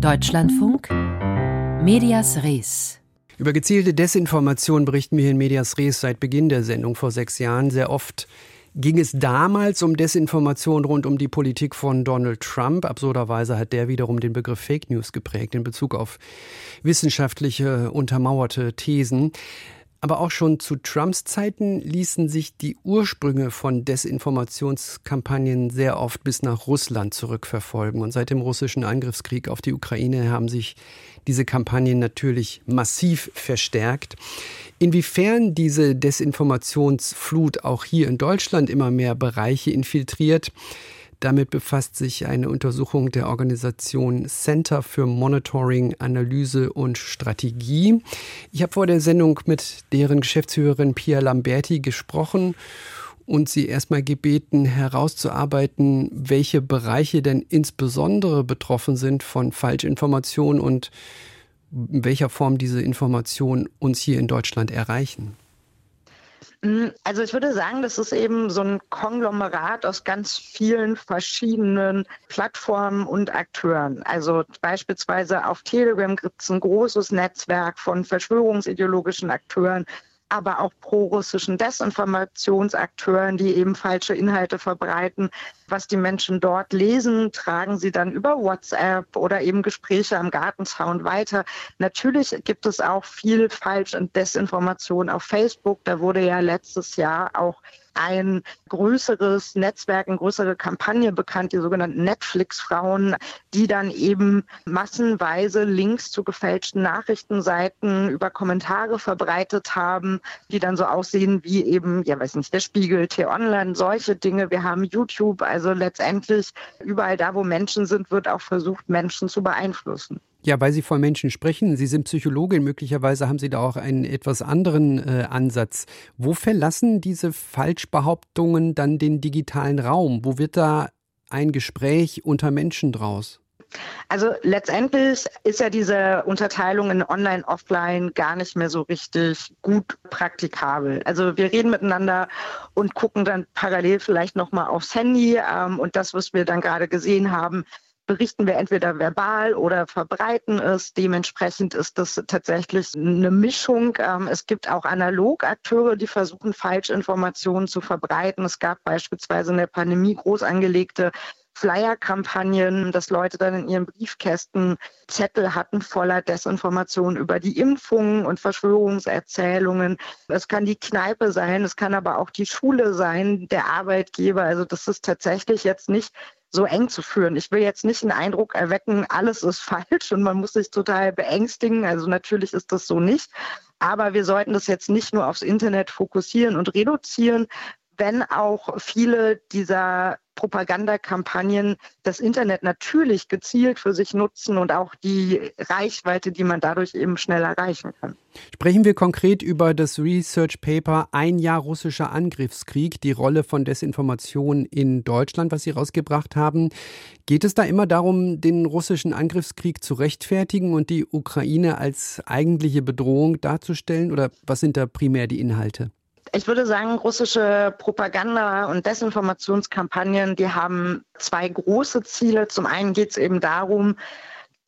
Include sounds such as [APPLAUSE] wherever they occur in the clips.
Deutschlandfunk Medias Res. Über gezielte Desinformation berichten wir in Medias Res seit Beginn der Sendung vor sechs Jahren. Sehr oft ging es damals um Desinformation rund um die Politik von Donald Trump. Absurderweise hat der wiederum den Begriff Fake News geprägt in Bezug auf wissenschaftliche untermauerte Thesen. Aber auch schon zu Trumps Zeiten ließen sich die Ursprünge von Desinformationskampagnen sehr oft bis nach Russland zurückverfolgen. Und seit dem russischen Angriffskrieg auf die Ukraine haben sich diese Kampagnen natürlich massiv verstärkt. Inwiefern diese Desinformationsflut auch hier in Deutschland immer mehr Bereiche infiltriert, damit befasst sich eine Untersuchung der Organisation Center für Monitoring, Analyse und Strategie. Ich habe vor der Sendung mit deren Geschäftsführerin Pia Lamberti gesprochen und sie erstmal gebeten, herauszuarbeiten, welche Bereiche denn insbesondere betroffen sind von Falschinformationen und in welcher Form diese Informationen uns hier in Deutschland erreichen. Mm, also ich würde sagen, das ist eben so ein Konglomerat aus ganz vielen verschiedenen Plattformen und Akteuren. Also beispielsweise auf Telegram gibt es ein großes Netzwerk von verschwörungsideologischen Akteuren, aber auch pro-russischen Desinformationsakteuren, die eben falsche Inhalte verbreiten. Was die Menschen dort lesen, tragen sie dann über WhatsApp oder eben Gespräche am Gartenzaun weiter. Natürlich gibt es auch viel Falsch- und Desinformation auf Facebook. Da wurde ja letztes Jahr auch ein größeres Netzwerk, eine größere Kampagne bekannt, die sogenannten Netflix-Frauen, die dann eben massenweise Links zu gefälschten Nachrichtenseiten über Kommentare verbreitet haben, die dann so aussehen wie eben, ja weiß nicht, der Spiegel, T-Online, solche Dinge. Wir haben YouTube, also letztendlich überall da, wo Menschen sind, wird auch versucht, Menschen zu beeinflussen. Ja, weil Sie von Menschen sprechen. Sie sind Psychologin. Möglicherweise haben Sie da auch einen etwas anderen äh, Ansatz. Wo verlassen diese Falschbehauptungen dann den digitalen Raum? Wo wird da ein Gespräch unter Menschen draus? Also letztendlich ist ja diese Unterteilung in Online, Offline gar nicht mehr so richtig gut praktikabel. Also wir reden miteinander und gucken dann parallel vielleicht nochmal aufs Handy ähm, und das, was wir dann gerade gesehen haben, berichten wir entweder verbal oder verbreiten es. Dementsprechend ist das tatsächlich eine Mischung. Ähm, es gibt auch Analogakteure, die versuchen, Falschinformationen zu verbreiten. Es gab beispielsweise in der Pandemie groß angelegte Flyer-Kampagnen, dass Leute dann in ihren Briefkästen Zettel hatten voller Desinformation über die Impfungen und Verschwörungserzählungen. Es kann die Kneipe sein, es kann aber auch die Schule sein, der Arbeitgeber. Also das ist tatsächlich jetzt nicht so eng zu führen. Ich will jetzt nicht den Eindruck erwecken, alles ist [LAUGHS] falsch und man muss sich total beängstigen. Also natürlich ist das so nicht. Aber wir sollten das jetzt nicht nur aufs Internet fokussieren und reduzieren, wenn auch viele dieser Propagandakampagnen das Internet natürlich gezielt für sich nutzen und auch die Reichweite, die man dadurch eben schnell erreichen kann. Sprechen wir konkret über das Research Paper Ein Jahr russischer Angriffskrieg, die Rolle von Desinformation in Deutschland, was Sie rausgebracht haben. Geht es da immer darum, den russischen Angriffskrieg zu rechtfertigen und die Ukraine als eigentliche Bedrohung darzustellen? Oder was sind da primär die Inhalte? Ich würde sagen, russische Propaganda- und Desinformationskampagnen, die haben zwei große Ziele. Zum einen geht es eben darum,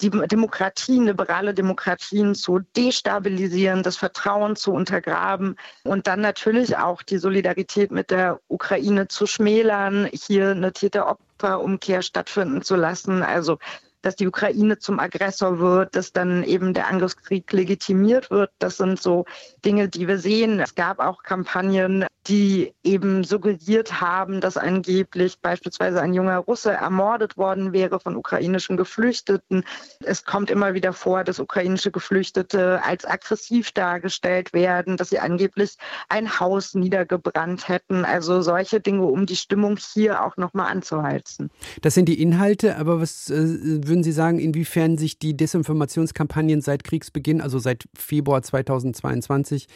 die Demokratien, liberale Demokratien zu destabilisieren, das Vertrauen zu untergraben und dann natürlich auch die Solidarität mit der Ukraine zu schmälern, hier eine Täter-Opfer-Umkehr stattfinden zu lassen. Also dass die Ukraine zum Aggressor wird, dass dann eben der Angriffskrieg legitimiert wird. Das sind so Dinge, die wir sehen. Es gab auch Kampagnen, die eben suggeriert haben, dass angeblich beispielsweise ein junger Russe ermordet worden wäre von ukrainischen Geflüchteten. Es kommt immer wieder vor, dass ukrainische Geflüchtete als aggressiv dargestellt werden, dass sie angeblich ein Haus niedergebrannt hätten. Also solche Dinge, um die Stimmung hier auch nochmal anzuheizen. Das sind die Inhalte, aber was äh, würden Sie sagen, inwiefern sich die Desinformationskampagnen seit Kriegsbeginn, also seit Februar 2022,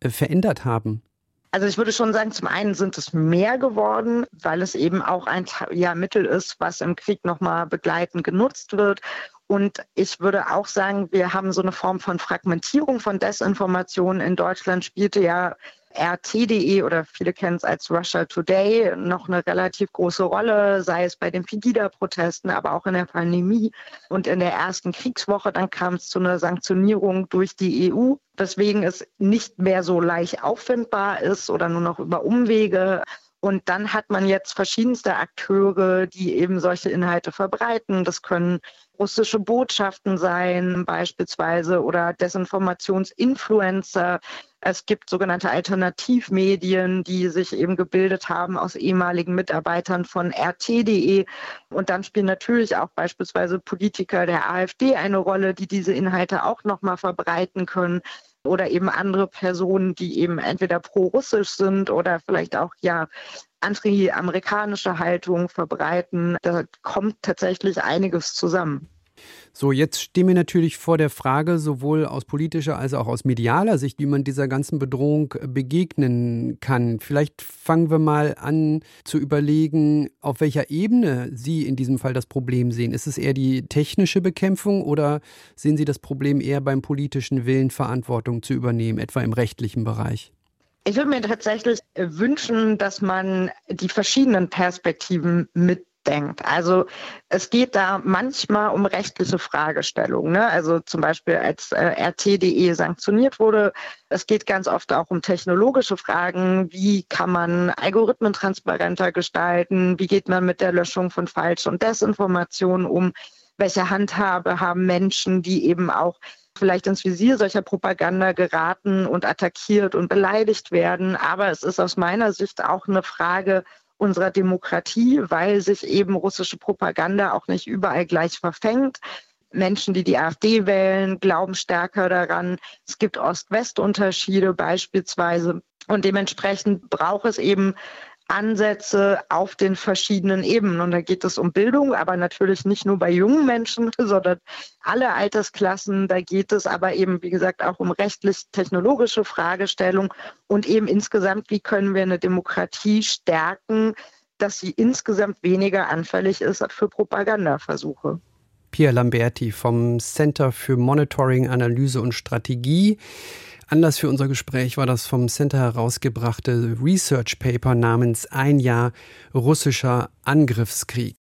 äh, verändert haben? Also ich würde schon sagen, zum einen sind es mehr geworden, weil es eben auch ein ja, Mittel ist, was im Krieg nochmal begleitend genutzt wird. Und ich würde auch sagen, wir haben so eine Form von Fragmentierung von Desinformation. In Deutschland spielte ja RT.de oder viele kennen es als Russia Today noch eine relativ große Rolle, sei es bei den Pegida-Protesten, aber auch in der Pandemie. Und in der ersten Kriegswoche, dann kam es zu einer Sanktionierung durch die EU, weswegen es nicht mehr so leicht auffindbar ist oder nur noch über Umwege. Und dann hat man jetzt verschiedenste Akteure, die eben solche Inhalte verbreiten. Das können russische Botschaften sein, beispielsweise, oder Desinformationsinfluencer. Es gibt sogenannte Alternativmedien, die sich eben gebildet haben aus ehemaligen Mitarbeitern von RT.de. Und dann spielen natürlich auch beispielsweise Politiker der AfD eine Rolle, die diese Inhalte auch nochmal verbreiten können oder eben andere Personen, die eben entweder pro-russisch sind oder vielleicht auch ja anti-amerikanische Haltung verbreiten. Da kommt tatsächlich einiges zusammen. So, jetzt stehen wir natürlich vor der Frage, sowohl aus politischer als auch aus medialer Sicht, wie man dieser ganzen Bedrohung begegnen kann. Vielleicht fangen wir mal an zu überlegen, auf welcher Ebene Sie in diesem Fall das Problem sehen. Ist es eher die technische Bekämpfung oder sehen Sie das Problem eher beim politischen Willen, Verantwortung zu übernehmen, etwa im rechtlichen Bereich? Ich würde mir tatsächlich wünschen, dass man die verschiedenen Perspektiven mit denkt. Also es geht da manchmal um rechtliche Fragestellungen. Ne? Also zum Beispiel als äh, RT.de sanktioniert wurde. Es geht ganz oft auch um technologische Fragen. Wie kann man Algorithmen transparenter gestalten? Wie geht man mit der Löschung von Falsch- und Desinformationen um? Welche Handhabe haben Menschen, die eben auch vielleicht ins Visier solcher Propaganda geraten und attackiert und beleidigt werden. Aber es ist aus meiner Sicht auch eine Frage unserer Demokratie, weil sich eben russische Propaganda auch nicht überall gleich verfängt. Menschen, die die AfD wählen, glauben stärker daran. Es gibt Ost-West-Unterschiede beispielsweise. Und dementsprechend braucht es eben Ansätze auf den verschiedenen Ebenen. Und da geht es um Bildung, aber natürlich nicht nur bei jungen Menschen, [LAUGHS] sondern alle Altersklassen. Da geht es aber eben, wie gesagt, auch um rechtlich-technologische Fragestellungen und eben insgesamt, wie können wir eine Demokratie stärken, dass sie insgesamt weniger anfällig ist für Propagandaversuche. Pierre Lamberti vom Center für Monitoring, Analyse und Strategie. Anlass für unser Gespräch war das vom Center herausgebrachte Research Paper namens Ein Jahr russischer Angriffskrieg.